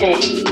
Music